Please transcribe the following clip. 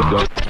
Go.